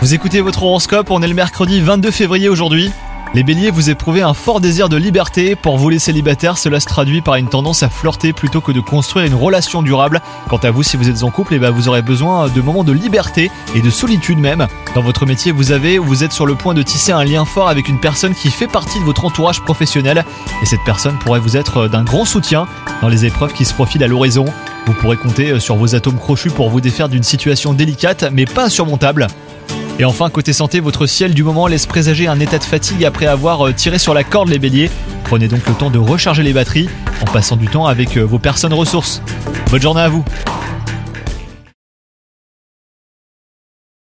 Vous écoutez votre horoscope, on est le mercredi 22 février aujourd'hui. Les béliers, vous éprouvez un fort désir de liberté. Pour vous les célibataires, cela se traduit par une tendance à flirter plutôt que de construire une relation durable. Quant à vous, si vous êtes en couple, eh ben, vous aurez besoin de moments de liberté et de solitude même. Dans votre métier, vous avez ou vous êtes sur le point de tisser un lien fort avec une personne qui fait partie de votre entourage professionnel. Et cette personne pourrait vous être d'un grand soutien dans les épreuves qui se profilent à l'horizon. Vous pourrez compter sur vos atomes crochus pour vous défaire d'une situation délicate mais pas insurmontable. Et enfin, côté santé, votre ciel du moment laisse présager un état de fatigue après avoir euh, tiré sur la corde les béliers. Prenez donc le temps de recharger les batteries en passant du temps avec euh, vos personnes ressources. Bonne journée à vous